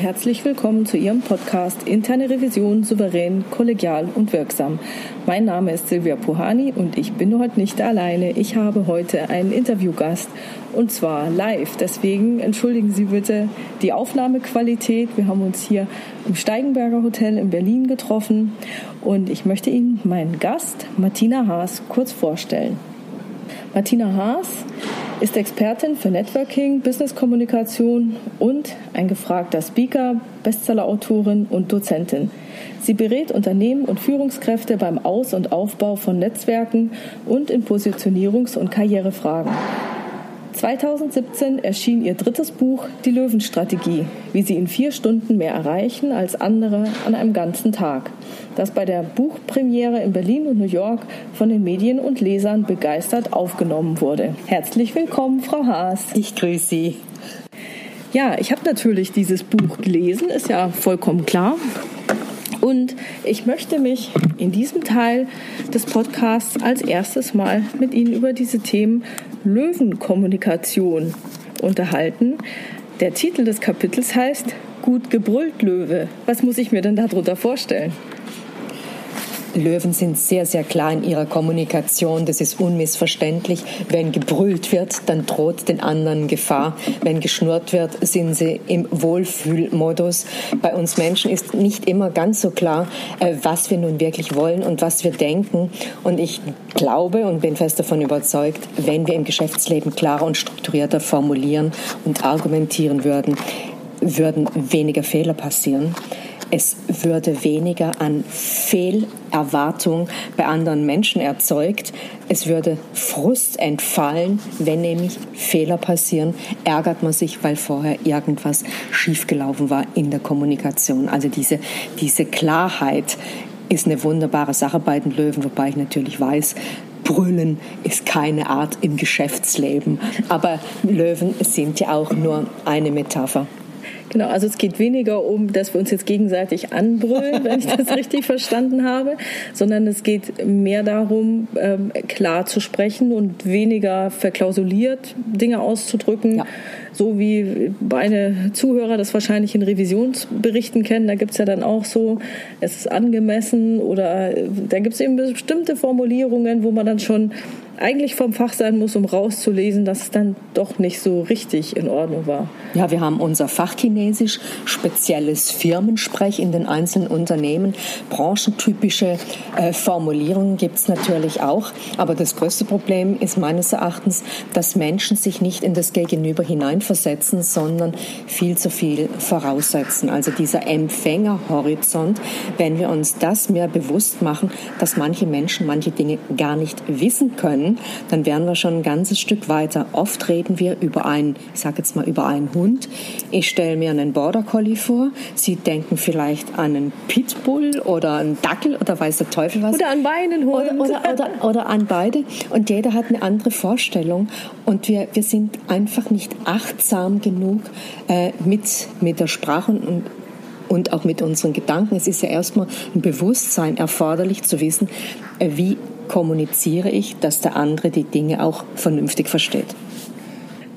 Herzlich willkommen zu Ihrem Podcast Interne Revision souverän, kollegial und wirksam. Mein Name ist Silvia Puhani und ich bin heute nicht alleine. Ich habe heute einen Interviewgast und zwar live. Deswegen entschuldigen Sie bitte die Aufnahmequalität. Wir haben uns hier im Steigenberger Hotel in Berlin getroffen und ich möchte Ihnen meinen Gast Martina Haas kurz vorstellen. Martina Haas ist Expertin für Networking, Business-Kommunikation und ein gefragter Speaker, Bestsellerautorin und Dozentin. Sie berät Unternehmen und Führungskräfte beim Aus- und Aufbau von Netzwerken und in Positionierungs- und Karrierefragen. 2017 erschien ihr drittes Buch Die Löwenstrategie, wie sie in vier Stunden mehr erreichen als andere an einem ganzen Tag, das bei der Buchpremiere in Berlin und New York von den Medien und Lesern begeistert aufgenommen wurde. Herzlich willkommen, Frau Haas. Ich grüße Sie. Ja, ich habe natürlich dieses Buch gelesen, ist ja vollkommen klar. Und ich möchte mich in diesem Teil des Podcasts als erstes mal mit Ihnen über diese Themen Löwenkommunikation unterhalten. Der Titel des Kapitels heißt Gut gebrüllt Löwe. Was muss ich mir denn darunter vorstellen? Löwen sind sehr, sehr klar in ihrer Kommunikation. Das ist unmissverständlich. Wenn gebrüllt wird, dann droht den anderen Gefahr. Wenn geschnurrt wird, sind sie im Wohlfühlmodus. Bei uns Menschen ist nicht immer ganz so klar, äh, was wir nun wirklich wollen und was wir denken. Und ich glaube und bin fest davon überzeugt, wenn wir im Geschäftsleben klarer und strukturierter formulieren und argumentieren würden, würden weniger Fehler passieren. Es würde weniger an Fehlerwartung bei anderen Menschen erzeugt. Es würde Frust entfallen, wenn nämlich Fehler passieren, ärgert man sich, weil vorher irgendwas schiefgelaufen war in der Kommunikation. Also diese, diese Klarheit ist eine wunderbare Sache bei den Löwen, wobei ich natürlich weiß, Brüllen ist keine Art im Geschäftsleben. Aber Löwen sind ja auch nur eine Metapher. Genau, also es geht weniger um, dass wir uns jetzt gegenseitig anbrüllen, wenn ich das richtig verstanden habe, sondern es geht mehr darum, ähm, klar zu sprechen und weniger verklausuliert Dinge auszudrücken. Ja. So wie meine Zuhörer das wahrscheinlich in Revisionsberichten kennen, da gibt es ja dann auch so, es ist angemessen oder äh, da gibt es eben bestimmte Formulierungen, wo man dann schon eigentlich vom Fach sein muss, um rauszulesen, dass es dann doch nicht so richtig in Ordnung war. Ja, wir haben unser Fachchinesisch, spezielles Firmensprech in den einzelnen Unternehmen. Branchentypische äh, Formulierungen gibt es natürlich auch. Aber das größte Problem ist meines Erachtens, dass Menschen sich nicht in das Gegenüber hineinversetzen, sondern viel zu viel voraussetzen. Also dieser Empfängerhorizont, wenn wir uns das mehr bewusst machen, dass manche Menschen manche Dinge gar nicht wissen können, dann wären wir schon ein ganzes Stück weiter. Oft reden wir über einen, ich sage jetzt mal über einen Hund. Ich stelle mir einen Border Collie vor. Sie denken vielleicht an einen Pitbull oder einen Dackel oder weiß der Teufel was. Oder an meinen Hund. Oder, oder, oder, oder an beide. Und jeder hat eine andere Vorstellung. Und wir, wir sind einfach nicht achtsam genug äh, mit, mit der Sprache und, und auch mit unseren Gedanken. Es ist ja erstmal ein Bewusstsein erforderlich zu wissen, äh, wie kommuniziere ich, dass der andere die Dinge auch vernünftig versteht.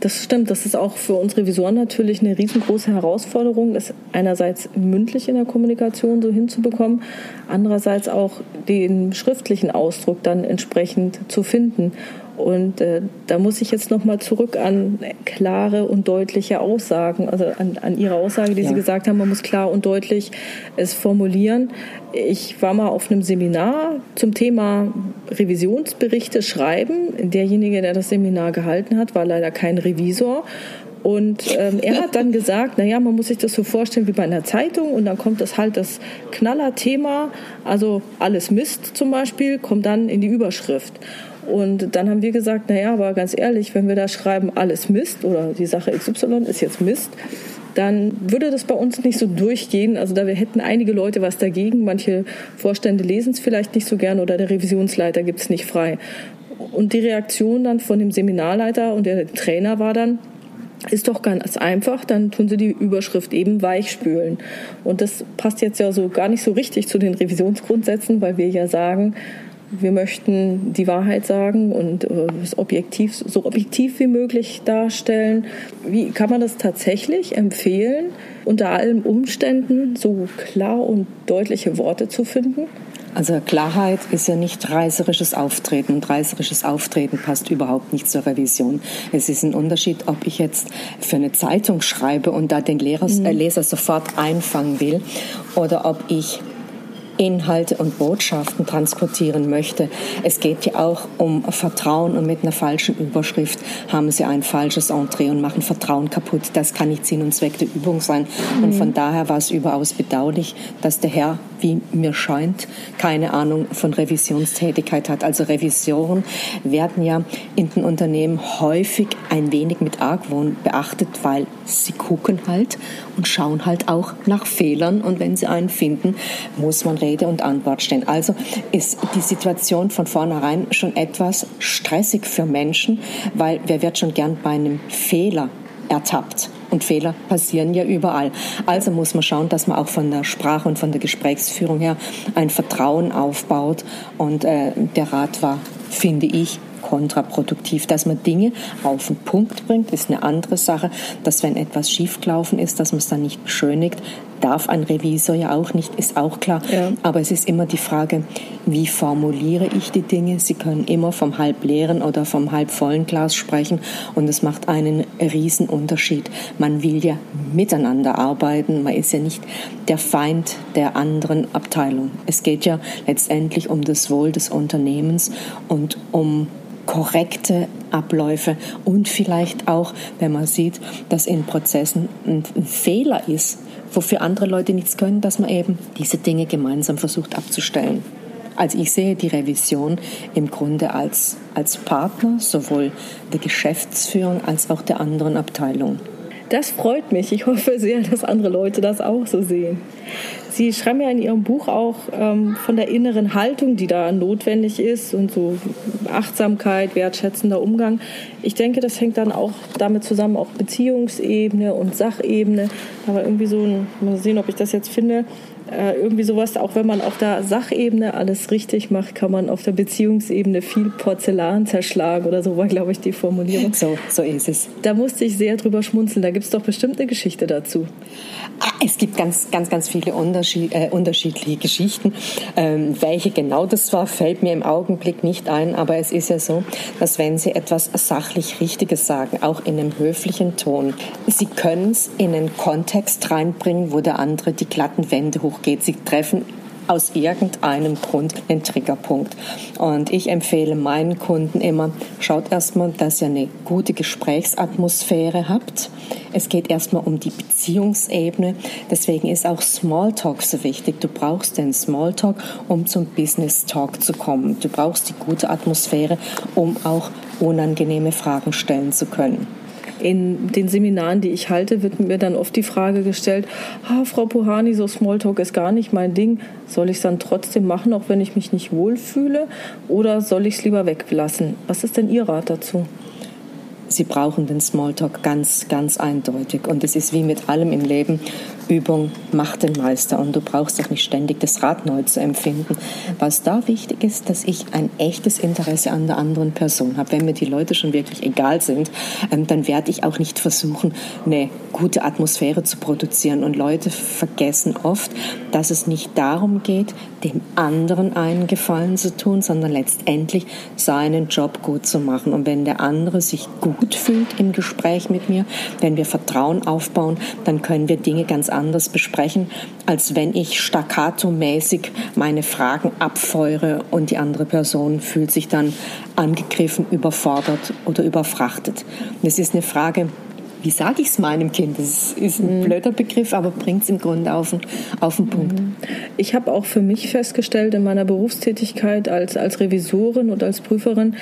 Das stimmt, das ist auch für uns Revisoren natürlich eine riesengroße Herausforderung, das einerseits mündlich in der Kommunikation so hinzubekommen, andererseits auch den schriftlichen Ausdruck dann entsprechend zu finden. Und äh, da muss ich jetzt nochmal zurück an klare und deutliche Aussagen, also an, an Ihre Aussage, die ja. Sie gesagt haben, man muss klar und deutlich es formulieren. Ich war mal auf einem Seminar zum Thema Revisionsberichte schreiben. Derjenige, der das Seminar gehalten hat, war leider kein Revisor. Und ähm, er hat dann gesagt, naja, man muss sich das so vorstellen wie bei einer Zeitung und dann kommt das halt das Knallerthema, also alles Mist zum Beispiel, kommt dann in die Überschrift. Und dann haben wir gesagt, naja, aber ganz ehrlich, wenn wir da schreiben, alles Mist oder die Sache XY ist jetzt Mist, dann würde das bei uns nicht so durchgehen. Also da wir hätten einige Leute was dagegen. Manche Vorstände lesen es vielleicht nicht so gern oder der Revisionsleiter gibt es nicht frei. Und die Reaktion dann von dem Seminarleiter und der Trainer war dann, ist doch ganz einfach, dann tun sie die Überschrift eben weichspülen. Und das passt jetzt ja so gar nicht so richtig zu den Revisionsgrundsätzen, weil wir ja sagen, wir möchten die Wahrheit sagen und äh, es objektiv, so objektiv wie möglich darstellen. Wie kann man das tatsächlich empfehlen, unter allen Umständen so klar und deutliche Worte zu finden? Also Klarheit ist ja nicht reißerisches Auftreten und reißerisches Auftreten passt überhaupt nicht zur Revision. Es ist ein Unterschied, ob ich jetzt für eine Zeitung schreibe und da den Lehrer, mhm. äh, Leser sofort einfangen will oder ob ich Inhalte und Botschaften transportieren möchte. Es geht ja auch um Vertrauen und mit einer falschen Überschrift haben sie ein falsches Entree und machen Vertrauen kaputt. Das kann nicht Sinn und Zweck der Übung sein. Und mhm. von daher war es überaus bedauerlich, dass der Herr, wie mir scheint, keine Ahnung von Revisionstätigkeit hat. Also Revisionen werden ja in den Unternehmen häufig ein wenig mit Argwohn beachtet, weil sie gucken halt und schauen halt auch nach Fehlern und wenn sie einen finden, muss man Rede und Antwort stehen. Also ist die Situation von vornherein schon etwas stressig für Menschen, weil wer wird schon gern bei einem Fehler ertappt? Und Fehler passieren ja überall. Also muss man schauen, dass man auch von der Sprache und von der Gesprächsführung her ein Vertrauen aufbaut. Und äh, der Rat war, finde ich, kontraproduktiv. Dass man Dinge auf den Punkt bringt, ist eine andere Sache. Dass wenn etwas schiefgelaufen ist, dass man es dann nicht beschönigt, darf ein Revisor ja auch nicht, ist auch klar. Ja. Aber es ist immer die Frage, wie formuliere ich die Dinge? Sie können immer vom halbleeren oder vom halbvollen Glas sprechen und es macht einen riesen Unterschied. Man will ja miteinander arbeiten. Man ist ja nicht der Feind der anderen Abteilung. Es geht ja letztendlich um das Wohl des Unternehmens und um korrekte Abläufe und vielleicht auch, wenn man sieht, dass in Prozessen ein Fehler ist, wofür andere Leute nichts können, dass man eben diese Dinge gemeinsam versucht abzustellen. Also ich sehe die Revision im Grunde als, als Partner sowohl der Geschäftsführung als auch der anderen Abteilungen. Das freut mich. Ich hoffe sehr, dass andere Leute das auch so sehen. Sie schreiben ja in Ihrem Buch auch ähm, von der inneren Haltung, die da notwendig ist und so Achtsamkeit, wertschätzender Umgang. Ich denke, das hängt dann auch damit zusammen, auch Beziehungsebene und Sachebene. Aber irgendwie so ein, mal sehen, ob ich das jetzt finde, äh, irgendwie sowas, auch wenn man auf der Sachebene alles richtig macht, kann man auf der Beziehungsebene viel Porzellan zerschlagen oder so war, glaube ich, die Formulierung. So, so ist es. Da musste ich sehr drüber schmunzeln. Da gibt es doch bestimmt eine Geschichte dazu. Ah, es gibt ganz, ganz, ganz viele Unterschied, äh, unterschiedliche Geschichten. Ähm, welche genau das war, fällt mir im Augenblick nicht ein, aber es ist ja so, dass wenn Sie etwas sachlich Richtiges sagen, auch in einem höflichen Ton, Sie können es in einen Kontext reinbringen, wo der andere die glatten Wände hoch geht. Sie treffen aus irgendeinem Grund den Triggerpunkt. Und ich empfehle meinen Kunden immer, schaut erstmal, dass ihr eine gute Gesprächsatmosphäre habt. Es geht erstmal um die Beziehungsebene. Deswegen ist auch Smalltalk so wichtig. Du brauchst den Smalltalk, um zum Business Talk zu kommen. Du brauchst die gute Atmosphäre, um auch unangenehme Fragen stellen zu können in den Seminaren, die ich halte, wird mir dann oft die Frage gestellt, ah, Frau Puhani, so Smalltalk ist gar nicht mein Ding. Soll ich es dann trotzdem machen, auch wenn ich mich nicht wohlfühle? Oder soll ich es lieber weglassen? Was ist denn Ihr Rat dazu? Sie brauchen den Smalltalk ganz, ganz eindeutig. Und es ist wie mit allem im Leben. Übung macht den Meister und du brauchst auch nicht ständig das Rad neu zu empfinden. Was da wichtig ist, dass ich ein echtes Interesse an der anderen Person habe. Wenn mir die Leute schon wirklich egal sind, ähm, dann werde ich auch nicht versuchen, eine gute Atmosphäre zu produzieren. Und Leute vergessen oft, dass es nicht darum geht, dem anderen einen Gefallen zu tun, sondern letztendlich seinen Job gut zu machen. Und wenn der andere sich gut fühlt im Gespräch mit mir, wenn wir Vertrauen aufbauen, dann können wir Dinge ganz anders besprechen, als wenn ich staccato-mäßig meine Fragen abfeuere und die andere Person fühlt sich dann angegriffen, überfordert oder überfrachtet. Es ist eine Frage, wie sage ich es meinem Kind? Das ist ein mhm. blöder Begriff, aber bringt es im Grunde auf, auf den Punkt. Mhm. Ich habe auch für mich festgestellt in meiner Berufstätigkeit als, als Revisorin und als Prüferin,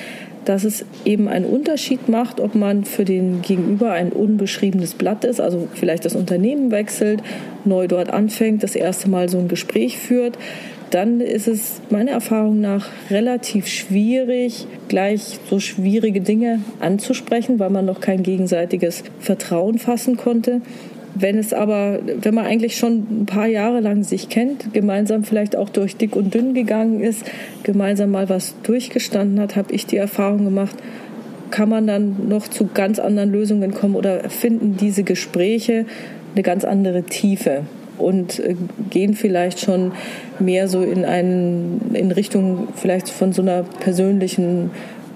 dass es eben einen Unterschied macht, ob man für den Gegenüber ein unbeschriebenes Blatt ist, also vielleicht das Unternehmen wechselt, neu dort anfängt, das erste Mal so ein Gespräch führt. Dann ist es meiner Erfahrung nach relativ schwierig, gleich so schwierige Dinge anzusprechen, weil man noch kein gegenseitiges Vertrauen fassen konnte. Wenn es aber, wenn man eigentlich schon ein paar Jahre lang sich kennt, gemeinsam vielleicht auch durch dick und dünn gegangen ist, gemeinsam mal was durchgestanden hat, habe ich die Erfahrung gemacht, kann man dann noch zu ganz anderen Lösungen kommen oder finden diese Gespräche eine ganz andere Tiefe und äh, gehen vielleicht schon mehr so in einen in Richtung vielleicht von so einer persönlichen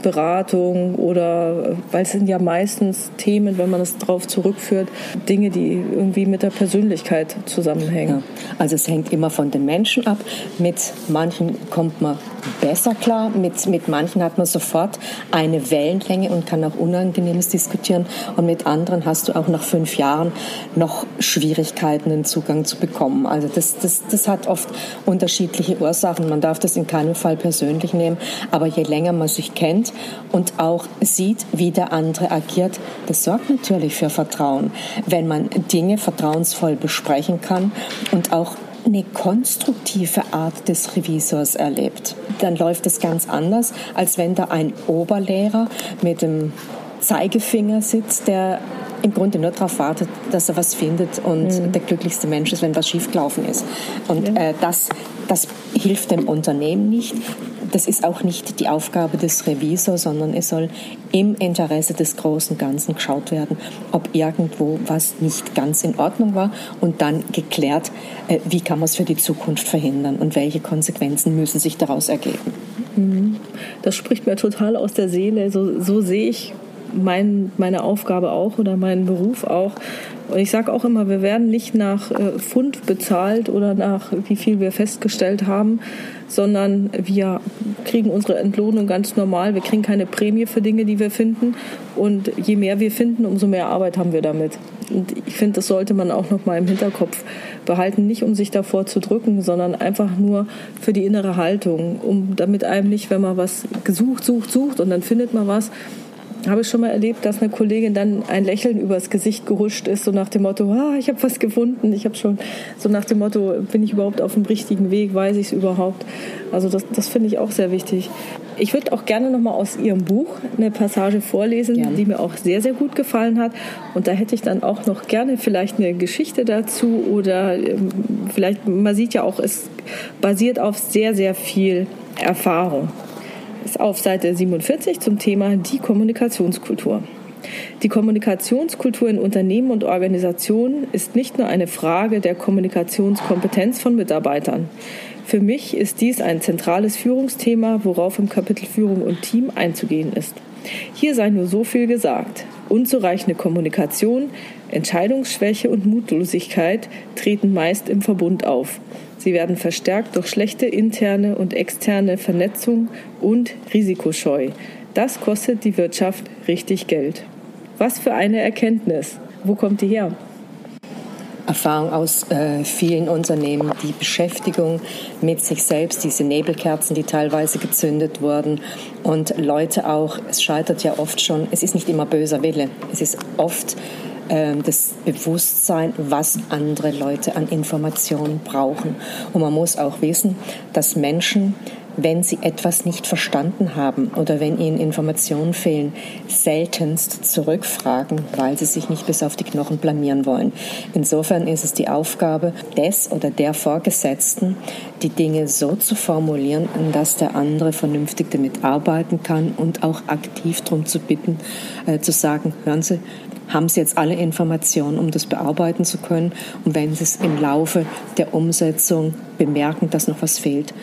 Beratung oder weil es sind ja meistens Themen, wenn man es darauf zurückführt, Dinge, die irgendwie mit der Persönlichkeit zusammenhängen. Ja. Also es hängt immer von den Menschen ab. Mit manchen kommt man besser klar, mit, mit manchen hat man sofort eine Wellenlänge und kann auch Unangenehmes diskutieren und mit anderen hast du auch nach fünf Jahren noch Schwierigkeiten, den Zugang zu bekommen. Also das, das, das hat oft unterschiedliche Ursachen. Man darf das in keinem Fall persönlich nehmen, aber je länger man sich kennt, und auch sieht, wie der andere agiert, das sorgt natürlich für Vertrauen. Wenn man Dinge vertrauensvoll besprechen kann und auch eine konstruktive Art des Revisors erlebt, dann läuft es ganz anders, als wenn da ein Oberlehrer mit dem Zeigefinger sitzt, der im Grunde nur darauf wartet, dass er was findet und mhm. der glücklichste Mensch ist, wenn was schiefgelaufen ist. Und ja. äh, das, das hilft dem Unternehmen nicht. Das ist auch nicht die Aufgabe des Revisors, sondern es soll im Interesse des großen Ganzen geschaut werden, ob irgendwo was nicht ganz in Ordnung war und dann geklärt, äh, wie kann man es für die Zukunft verhindern und welche Konsequenzen müssen sich daraus ergeben. Mhm. Das spricht mir total aus der Seele. So, so sehe ich mein, meine Aufgabe auch oder meinen Beruf auch. Und ich sage auch immer, wir werden nicht nach äh, Pfund bezahlt oder nach wie viel wir festgestellt haben, sondern wir kriegen unsere Entlohnung ganz normal. Wir kriegen keine Prämie für Dinge, die wir finden. Und je mehr wir finden, umso mehr Arbeit haben wir damit. Und ich finde, das sollte man auch noch mal im Hinterkopf behalten, nicht um sich davor zu drücken, sondern einfach nur für die innere Haltung, um damit einem nicht, wenn man was gesucht, sucht, sucht und dann findet man was, habe ich schon mal erlebt, dass eine Kollegin dann ein Lächeln übers Gesicht gehuscht ist, so nach dem Motto, ah, ich habe was gefunden, ich habe schon, so nach dem Motto, bin ich überhaupt auf dem richtigen Weg, weiß ich es überhaupt. Also das, das finde ich auch sehr wichtig. Ich würde auch gerne noch mal aus Ihrem Buch eine Passage vorlesen, gerne. die mir auch sehr, sehr gut gefallen hat. Und da hätte ich dann auch noch gerne vielleicht eine Geschichte dazu oder ähm, vielleicht, man sieht ja auch, es basiert auf sehr, sehr viel Erfahrung auf Seite 47 zum Thema die Kommunikationskultur. Die Kommunikationskultur in Unternehmen und Organisationen ist nicht nur eine Frage der Kommunikationskompetenz von Mitarbeitern. Für mich ist dies ein zentrales Führungsthema, worauf im Kapitel Führung und Team einzugehen ist. Hier sei nur so viel gesagt. Unzureichende Kommunikation, Entscheidungsschwäche und Mutlosigkeit treten meist im Verbund auf. Sie werden verstärkt durch schlechte interne und externe Vernetzung und Risikoscheu. Das kostet die Wirtschaft richtig Geld. Was für eine Erkenntnis. Wo kommt die her? Erfahrung aus äh, vielen Unternehmen, die Beschäftigung mit sich selbst, diese Nebelkerzen, die teilweise gezündet wurden und Leute auch, es scheitert ja oft schon, es ist nicht immer böser Wille, es ist oft das Bewusstsein, was andere Leute an Informationen brauchen. Und man muss auch wissen, dass Menschen, wenn sie etwas nicht verstanden haben oder wenn ihnen Informationen fehlen, seltenst zurückfragen, weil sie sich nicht bis auf die Knochen blamieren wollen. Insofern ist es die Aufgabe des oder der Vorgesetzten, die Dinge so zu formulieren, dass der andere vernünftig damit arbeiten kann und auch aktiv darum zu bitten, äh, zu sagen, hören Sie, haben Sie jetzt alle Informationen, um das bearbeiten zu können. Und wenn Sie es im Laufe der Umsetzung bemerken, dass noch was fehlt,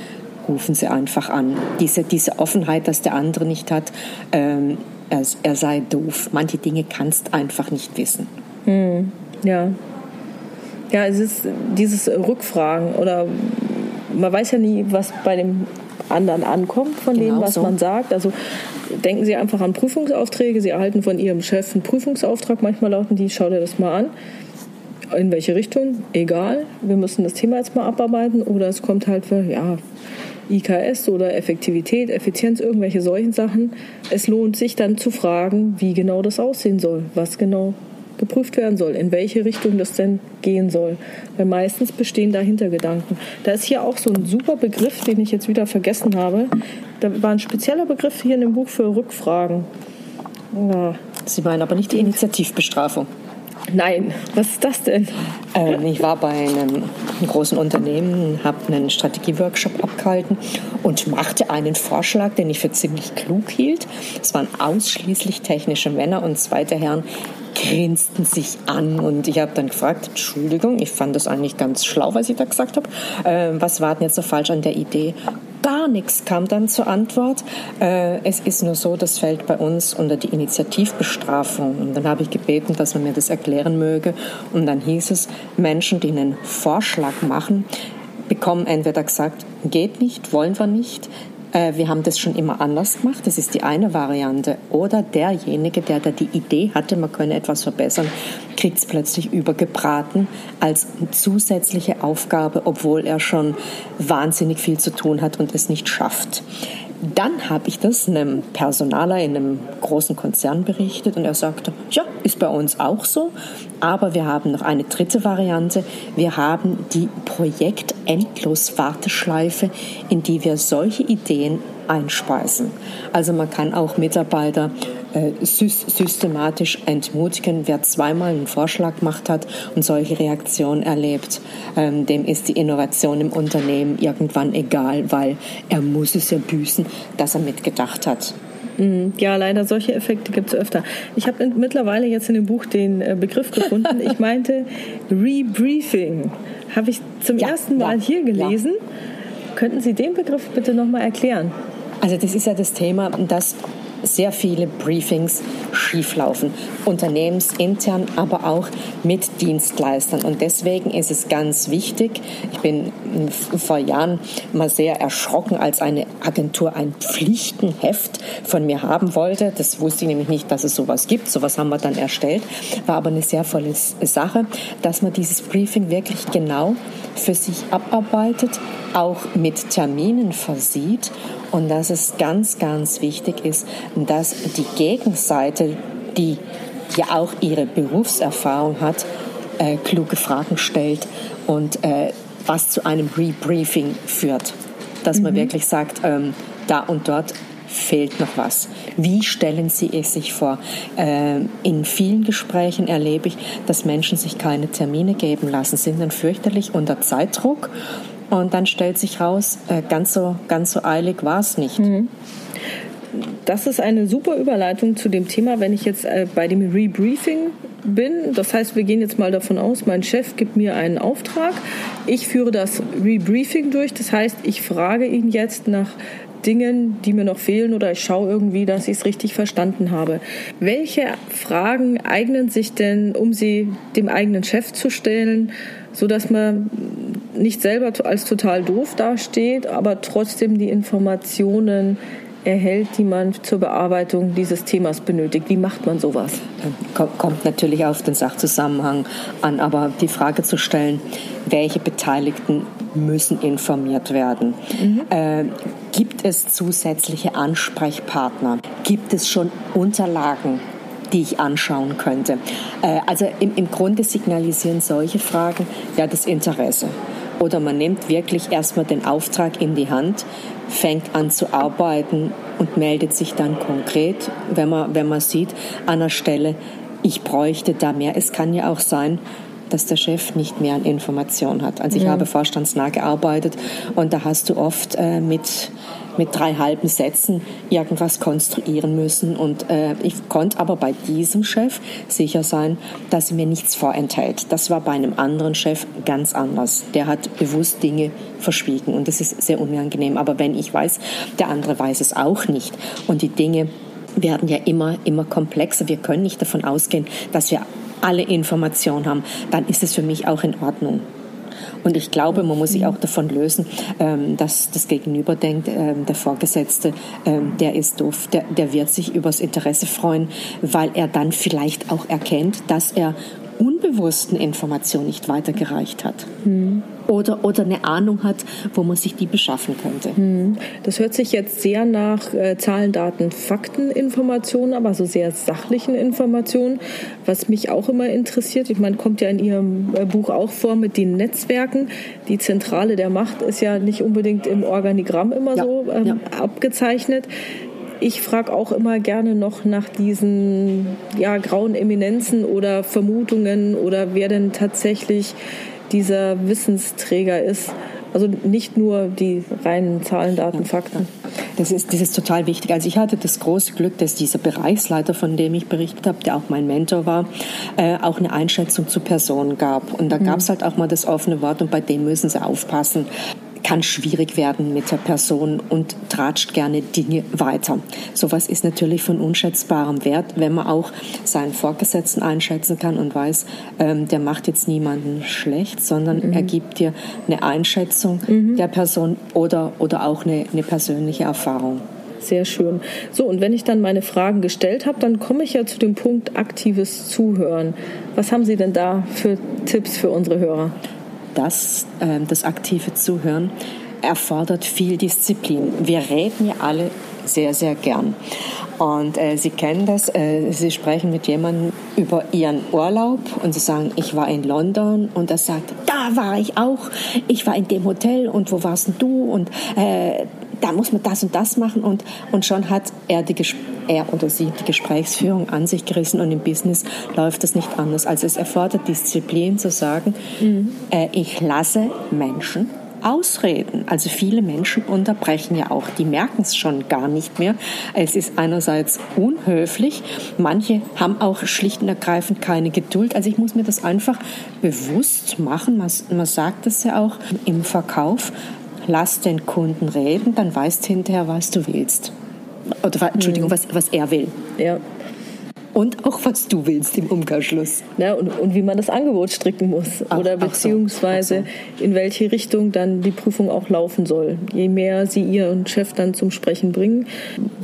rufen Sie einfach an. Diese, diese Offenheit, dass der andere nicht hat, ähm, er, er, sei doof. Manche Dinge kannst einfach nicht wissen. Hm, ja. Ja, es ist dieses Rückfragen oder man weiß ja nie, was bei dem anderen ankommt von genau dem, was so. man sagt. Also denken Sie einfach an Prüfungsaufträge. Sie erhalten von Ihrem Chef einen Prüfungsauftrag. Manchmal lauten die, schau dir das mal an. In welche Richtung? Egal. Wir müssen das Thema jetzt mal abarbeiten. Oder es kommt halt für, ja, IKS oder Effektivität, Effizienz, irgendwelche solchen Sachen. Es lohnt sich dann zu fragen, wie genau das aussehen soll, was genau geprüft werden soll, in welche Richtung das denn gehen soll. Weil meistens bestehen dahinter Gedanken. Da ist hier auch so ein super Begriff, den ich jetzt wieder vergessen habe. Da war ein spezieller Begriff hier in dem Buch für Rückfragen. Ja. Sie meinen aber nicht die Initiativbestrafung. Nein, was ist das denn? Ähm, ich war bei einem großen Unternehmen, habe einen Strategieworkshop abgehalten und machte einen Vorschlag, den ich für ziemlich klug hielt. Es waren ausschließlich technische Männer und zweite Herren grinsten sich an und ich habe dann gefragt, Entschuldigung, ich fand das eigentlich ganz schlau, was ich da gesagt habe. Äh, was war denn jetzt so falsch an der Idee? Gar nichts kam dann zur Antwort. Äh, es ist nur so, das fällt bei uns unter die Initiativbestrafung. Und dann habe ich gebeten, dass man mir das erklären möge. Und dann hieß es, Menschen, die einen Vorschlag machen, bekommen entweder gesagt, geht nicht, wollen wir nicht, äh, wir haben das schon immer anders gemacht. Das ist die eine Variante. Oder derjenige, der da die Idee hatte, man könne etwas verbessern, kriegt es plötzlich übergebraten als zusätzliche Aufgabe, obwohl er schon wahnsinnig viel zu tun hat und es nicht schafft. Dann habe ich das einem Personaler in einem großen Konzern berichtet und er sagte, ja, bei uns auch so, aber wir haben noch eine dritte Variante. Wir haben die Projekt-Endlos-Warteschleife, in die wir solche Ideen einspeisen. Also man kann auch Mitarbeiter äh, systematisch entmutigen. Wer zweimal einen Vorschlag gemacht hat und solche Reaktionen erlebt, ähm, dem ist die Innovation im Unternehmen irgendwann egal, weil er muss es ja büßen, dass er mitgedacht hat. Mhm. Ja, leider solche Effekte gibt es öfter. Ich habe mittlerweile jetzt in dem Buch den äh, Begriff gefunden. Ich meinte Rebriefing. Habe ich zum ja, ersten Mal ja, hier gelesen. Ja. Könnten Sie den Begriff bitte nochmal erklären? Also das ist ja das Thema, dass sehr viele Briefings schieflaufen, unternehmensintern, aber auch mit Dienstleistern. Und deswegen ist es ganz wichtig, ich bin vor Jahren mal sehr erschrocken, als eine Agentur ein Pflichtenheft von mir haben wollte. Das wusste ich nämlich nicht, dass es sowas gibt. Sowas haben wir dann erstellt. War aber eine sehr volle Sache, dass man dieses Briefing wirklich genau für sich abarbeitet, auch mit Terminen versieht und dass es ganz, ganz wichtig ist, dass die Gegenseite, die ja auch ihre Berufserfahrung hat, äh, kluge Fragen stellt und äh, was zu einem Rebriefing führt. Dass mhm. man wirklich sagt, ähm, da und dort fehlt noch was. Wie stellen Sie es sich vor? Äh, in vielen Gesprächen erlebe ich, dass Menschen sich keine Termine geben lassen, sind dann fürchterlich unter Zeitdruck und dann stellt sich raus, äh, ganz, so, ganz so eilig war es nicht. Mhm. Das ist eine super Überleitung zu dem Thema, wenn ich jetzt äh, bei dem Rebriefing bin. Das heißt, wir gehen jetzt mal davon aus, mein Chef gibt mir einen Auftrag. Ich führe das Rebriefing durch. Das heißt, ich frage ihn jetzt nach Dingen, die mir noch fehlen oder ich schaue irgendwie, dass ich es richtig verstanden habe. Welche Fragen eignen sich denn, um sie dem eigenen Chef zu stellen, so dass man nicht selber als total doof dasteht, aber trotzdem die Informationen erhält, die man zur Bearbeitung dieses Themas benötigt. Wie macht man sowas? Kommt natürlich auf den Sachzusammenhang an, aber die Frage zu stellen, welche Beteiligten müssen informiert werden? Mhm. Äh, gibt es zusätzliche Ansprechpartner? Gibt es schon Unterlagen? die ich anschauen könnte. Äh, also im, im Grunde signalisieren solche Fragen ja das Interesse. Oder man nimmt wirklich erstmal den Auftrag in die Hand, fängt an zu arbeiten und meldet sich dann konkret, wenn man, wenn man sieht, an der Stelle, ich bräuchte da mehr. Es kann ja auch sein, dass der Chef nicht mehr an Informationen hat. Also ich ja. habe vorstandsnah gearbeitet und da hast du oft äh, mit mit drei halben Sätzen irgendwas konstruieren müssen. Und äh, ich konnte aber bei diesem Chef sicher sein, dass er mir nichts vorenthält. Das war bei einem anderen Chef ganz anders. Der hat bewusst Dinge verschwiegen und das ist sehr unangenehm. Aber wenn ich weiß, der andere weiß es auch nicht und die Dinge werden ja immer, immer komplexer. Wir können nicht davon ausgehen, dass wir alle Informationen haben. Dann ist es für mich auch in Ordnung. Und ich glaube, man muss sich auch davon lösen, ähm, dass das Gegenüber denkt, ähm, der Vorgesetzte, ähm, der ist doof, der, der wird sich übers Interesse freuen, weil er dann vielleicht auch erkennt, dass er unbewussten Informationen nicht weitergereicht hat. Hm. Oder, oder eine Ahnung hat, wo man sich die beschaffen könnte. Hm. Das hört sich jetzt sehr nach äh, Zahlen, Daten, Fakten, Informationen, aber so sehr sachlichen Informationen. Was mich auch immer interessiert, ich meine, kommt ja in Ihrem äh, Buch auch vor mit den Netzwerken. Die Zentrale der Macht ist ja nicht unbedingt im Organigramm immer ja. so ähm, ja. abgezeichnet ich frage auch immer gerne noch nach diesen ja, grauen Eminenzen oder Vermutungen oder wer denn tatsächlich dieser Wissensträger ist. Also nicht nur die reinen Zahlen, Daten, Fakten. Das ist, das ist total wichtig. Also ich hatte das große Glück, dass dieser Bereichsleiter, von dem ich berichtet habe, der auch mein Mentor war, äh, auch eine Einschätzung zu Personen gab. Und da mhm. gab es halt auch mal das offene Wort und bei dem müssen sie aufpassen kann schwierig werden mit der Person und tratscht gerne Dinge weiter. Sowas ist natürlich von unschätzbarem Wert, wenn man auch seinen Vorgesetzten einschätzen kann und weiß, ähm, der macht jetzt niemanden schlecht, sondern mhm. er gibt dir eine Einschätzung mhm. der Person oder, oder auch eine, eine persönliche Erfahrung. Sehr schön. So, und wenn ich dann meine Fragen gestellt habe, dann komme ich ja zu dem Punkt aktives Zuhören. Was haben Sie denn da für Tipps für unsere Hörer? Das, äh, das aktive Zuhören erfordert viel Disziplin. Wir reden ja alle sehr, sehr gern. Und äh, Sie kennen das, äh, Sie sprechen mit jemandem über Ihren Urlaub und Sie sagen, ich war in London und er sagt, da war ich auch, ich war in dem Hotel und wo warst du und äh, da muss man das und das machen und, und schon hat er, die, er oder sie die Gesprächsführung an sich gerissen und im Business läuft das nicht anders. Also es erfordert Disziplin zu sagen, mhm. äh, ich lasse Menschen ausreden. Also viele Menschen unterbrechen ja auch, die merken es schon gar nicht mehr. Es ist einerseits unhöflich, manche haben auch schlicht und ergreifend keine Geduld. Also ich muss mir das einfach bewusst machen. Man, man sagt es ja auch im Verkauf, lass den Kunden reden, dann weißt hinterher, was du willst. Oder, Entschuldigung, mhm. was, was er will. Ja. Und auch was du willst im Umkehrschluss. Ja, und, und wie man das Angebot stricken muss. Ach, oder beziehungsweise so, in welche Richtung dann die Prüfung auch laufen soll. Je mehr sie ihren Chef dann zum Sprechen bringen,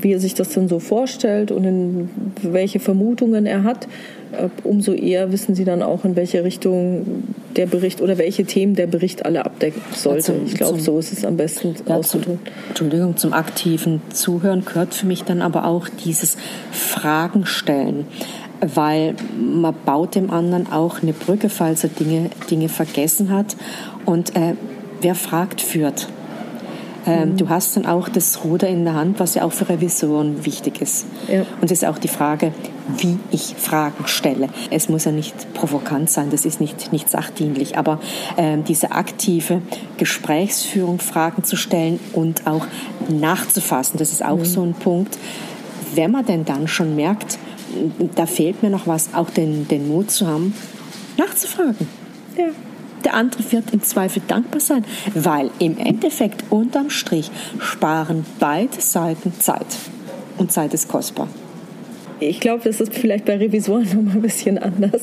wie er sich das dann so vorstellt und in welche Vermutungen er hat, umso eher wissen Sie dann auch, in welche Richtung der Bericht oder welche Themen der Bericht alle abdecken sollte. Zum, ich glaube, so ist es am besten ja, auszudrücken. Entschuldigung, zum aktiven Zuhören gehört für mich dann aber auch dieses Fragen stellen weil man baut dem anderen auch eine Brücke, falls er Dinge, Dinge vergessen hat. Und äh, wer fragt, führt. Ähm, mhm. Du hast dann auch das Ruder in der Hand, was ja auch für Revisoren wichtig ist. Ja. Und es ist auch die Frage, wie ich Fragen stelle. Es muss ja nicht provokant sein, das ist nicht, nicht sachdienlich, aber ähm, diese aktive Gesprächsführung, Fragen zu stellen und auch nachzufassen, das ist auch mhm. so ein Punkt. Wenn man denn dann schon merkt, da fehlt mir noch was, auch den, den Mut zu haben, nachzufragen. Ja. Der andere wird im Zweifel dankbar sein, weil im Endeffekt unterm Strich sparen beide Seiten Zeit. Und Zeit ist kostbar. Ich glaube, das ist vielleicht bei Revisoren noch mal ein bisschen anders,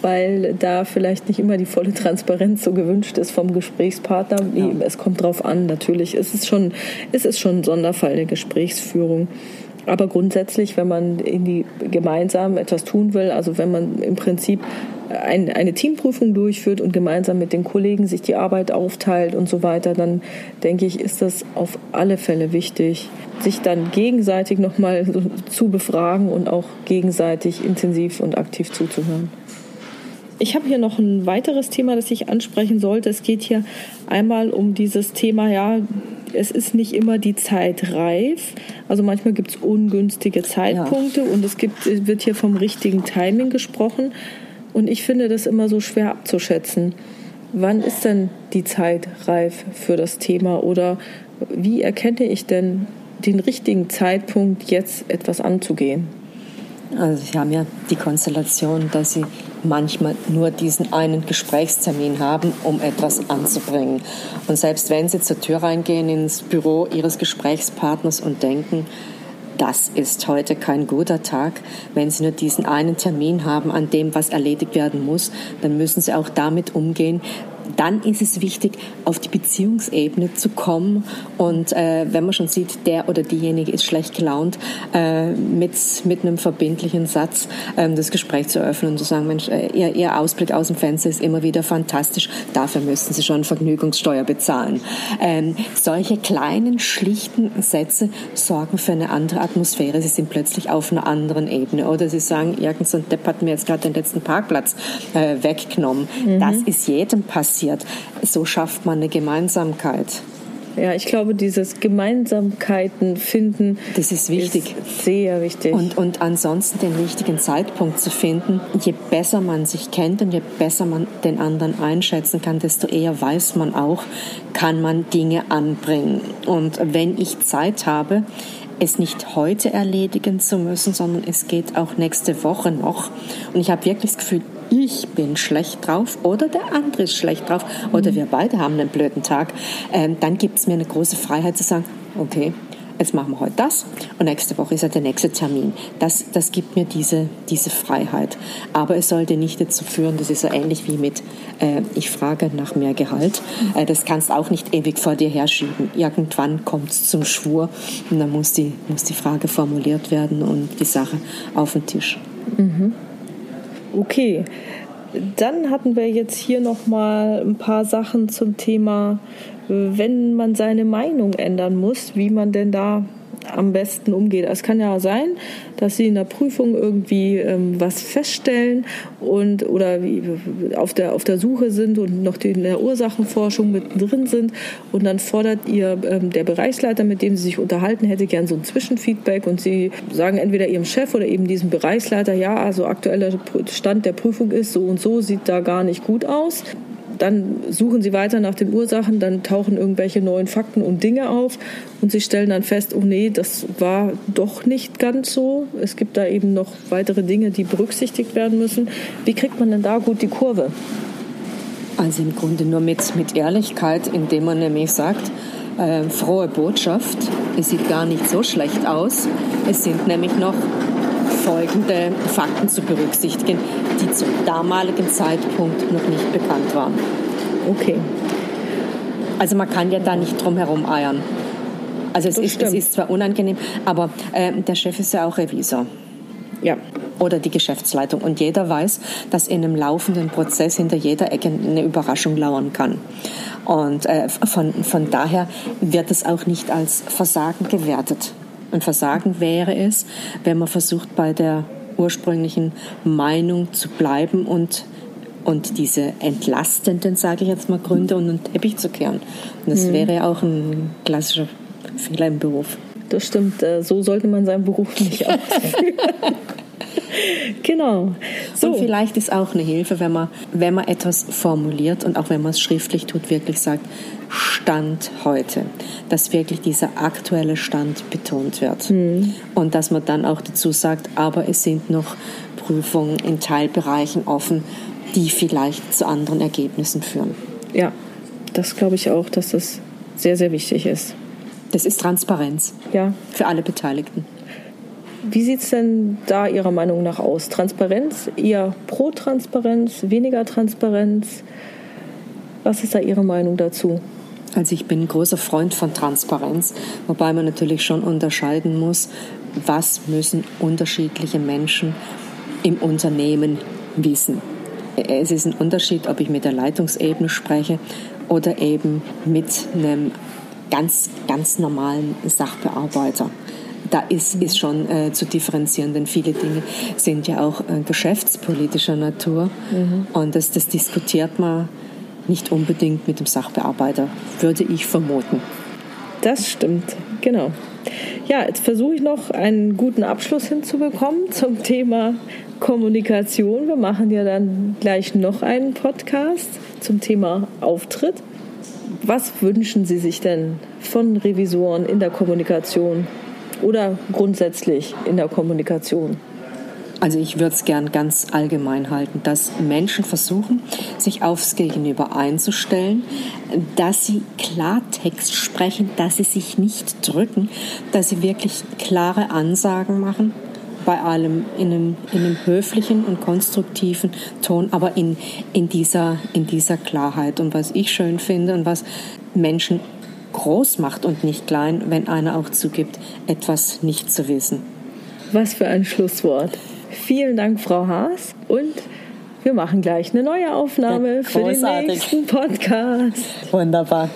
weil da vielleicht nicht immer die volle Transparenz so gewünscht ist vom Gesprächspartner. Ja. Es kommt drauf an, natürlich. Es ist schon, es ist schon ein Sonderfall der Gesprächsführung. Aber grundsätzlich, wenn man in die gemeinsam etwas tun will, also wenn man im Prinzip ein, eine Teamprüfung durchführt und gemeinsam mit den Kollegen sich die Arbeit aufteilt und so weiter, dann denke ich, ist das auf alle Fälle wichtig, sich dann gegenseitig nochmal zu befragen und auch gegenseitig intensiv und aktiv zuzuhören. Ich habe hier noch ein weiteres Thema, das ich ansprechen sollte. Es geht hier einmal um dieses Thema, ja, es ist nicht immer die Zeit reif. Also manchmal gibt es ungünstige Zeitpunkte ja. und es gibt, wird hier vom richtigen Timing gesprochen. Und ich finde das immer so schwer abzuschätzen. Wann ist denn die Zeit reif für das Thema oder wie erkenne ich denn den richtigen Zeitpunkt, jetzt etwas anzugehen? Also Sie haben ja die Konstellation, dass Sie manchmal nur diesen einen Gesprächstermin haben, um etwas anzubringen. Und selbst wenn Sie zur Tür reingehen ins Büro Ihres Gesprächspartners und denken, das ist heute kein guter Tag. Wenn Sie nur diesen einen Termin haben, an dem was erledigt werden muss, dann müssen Sie auch damit umgehen, dann ist es wichtig, auf die Beziehungsebene zu kommen. Und äh, wenn man schon sieht, der oder diejenige ist schlecht gelaunt, äh, mit, mit einem verbindlichen Satz äh, das Gespräch zu öffnen und zu sagen, Mensch, äh, ihr, ihr Ausblick aus dem Fenster ist immer wieder fantastisch, dafür müssten Sie schon Vergnügungssteuer bezahlen. Ähm, solche kleinen, schlichten Sätze sorgen für eine andere Atmosphäre. Sie sind plötzlich auf einer anderen Ebene. Oder Sie sagen, irgend so ein Depp hat mir jetzt gerade den letzten Parkplatz äh, weggenommen. Mhm. Das ist jedem passiert passiert. So schafft man eine Gemeinsamkeit. Ja, ich glaube, dieses Gemeinsamkeiten finden. Das ist wichtig. Ist sehr wichtig. Und, und ansonsten den richtigen Zeitpunkt zu finden. Je besser man sich kennt und je besser man den anderen einschätzen kann, desto eher weiß man auch, kann man Dinge anbringen. Und wenn ich Zeit habe, es nicht heute erledigen zu müssen, sondern es geht auch nächste Woche noch. Und ich habe wirklich das Gefühl, ich bin schlecht drauf oder der andere ist schlecht drauf oder wir beide haben einen blöden Tag, ähm, dann gibt es mir eine große Freiheit zu sagen, okay, jetzt machen wir heute das und nächste Woche ist ja der nächste Termin. Das, das gibt mir diese, diese Freiheit. Aber es sollte nicht dazu führen, das ist so ähnlich wie mit, äh, ich frage nach mehr Gehalt. Äh, das kannst auch nicht ewig vor dir herschieben. Irgendwann kommt es zum Schwur und dann muss die, muss die Frage formuliert werden und die Sache auf den Tisch. Mhm. Okay, dann hatten wir jetzt hier noch mal ein paar Sachen zum Thema, wenn man seine Meinung ändern muss, wie man denn da am besten umgeht. Es kann ja sein, dass sie in der Prüfung irgendwie ähm, was feststellen und oder auf der auf der Suche sind und noch in der Ursachenforschung mittendrin sind. Und dann fordert ihr ähm, der Bereichsleiter, mit dem sie sich unterhalten, hätte gern so ein Zwischenfeedback. Und sie sagen entweder ihrem Chef oder eben diesem Bereichsleiter, ja, also aktueller Stand der Prüfung ist so und so, sieht da gar nicht gut aus dann suchen sie weiter nach den Ursachen, dann tauchen irgendwelche neuen Fakten und Dinge auf und sie stellen dann fest, oh nee, das war doch nicht ganz so. Es gibt da eben noch weitere Dinge, die berücksichtigt werden müssen. Wie kriegt man denn da gut die Kurve? Also im Grunde nur mit, mit Ehrlichkeit, indem man nämlich sagt, äh, frohe Botschaft, es sieht gar nicht so schlecht aus. Es sind nämlich noch folgende Fakten zu berücksichtigen, die zum damaligen Zeitpunkt noch nicht bekannt waren. Okay. Also man kann ja da nicht drum herum eiern. Also es, ist, es ist, zwar unangenehm, aber äh, der Chef ist ja auch Revisor. Ja. Oder die Geschäftsleitung. Und jeder weiß, dass in einem laufenden Prozess hinter jeder Ecke eine Überraschung lauern kann. Und äh, von, von daher wird es auch nicht als Versagen gewertet. Ein Versagen wäre es, wenn man versucht, bei der ursprünglichen Meinung zu bleiben und, und diese entlastenden, sage ich jetzt mal, Gründe unter den Teppich zu kehren. Und das mhm. wäre auch ein klassischer Fehler im Beruf. Das stimmt, äh, so sollte man seinen Beruf nicht ausführen. genau. So. Und vielleicht ist auch eine Hilfe, wenn man, wenn man etwas formuliert und auch wenn man es schriftlich tut, wirklich sagt, Stand heute, dass wirklich dieser aktuelle Stand betont wird. Mhm. Und dass man dann auch dazu sagt, aber es sind noch Prüfungen in Teilbereichen offen, die vielleicht zu anderen Ergebnissen führen. Ja, das glaube ich auch, dass das sehr, sehr wichtig ist. Das ist Transparenz. Ja. Für alle Beteiligten. Wie sieht es denn da Ihrer Meinung nach aus? Transparenz, eher pro Transparenz, weniger Transparenz? Was ist da Ihre Meinung dazu? Also ich bin ein großer Freund von Transparenz, wobei man natürlich schon unterscheiden muss, was müssen unterschiedliche Menschen im Unternehmen wissen. Es ist ein Unterschied, ob ich mit der Leitungsebene spreche oder eben mit einem ganz, ganz normalen Sachbearbeiter da ist, ist schon äh, zu differenzieren, denn viele Dinge sind ja auch äh, geschäftspolitischer Natur mhm. und das, das diskutiert man nicht unbedingt mit dem Sachbearbeiter, würde ich vermuten. Das stimmt, genau. Ja, jetzt versuche ich noch einen guten Abschluss hinzubekommen zum Thema Kommunikation. Wir machen ja dann gleich noch einen Podcast zum Thema Auftritt. Was wünschen Sie sich denn von Revisoren in der Kommunikation oder grundsätzlich in der Kommunikation? Also ich würde es gern ganz allgemein halten, dass Menschen versuchen, sich aufs Gegenüber einzustellen, dass sie Klartext sprechen, dass sie sich nicht drücken, dass sie wirklich klare Ansagen machen, bei allem in einem, in einem höflichen und konstruktiven Ton, aber in, in, dieser, in dieser Klarheit. Und was ich schön finde und was Menschen groß macht und nicht klein, wenn einer auch zugibt, etwas nicht zu wissen. Was für ein Schlusswort. Vielen Dank, Frau Haas. Und wir machen gleich eine neue Aufnahme für den nächsten Podcast. Wunderbar.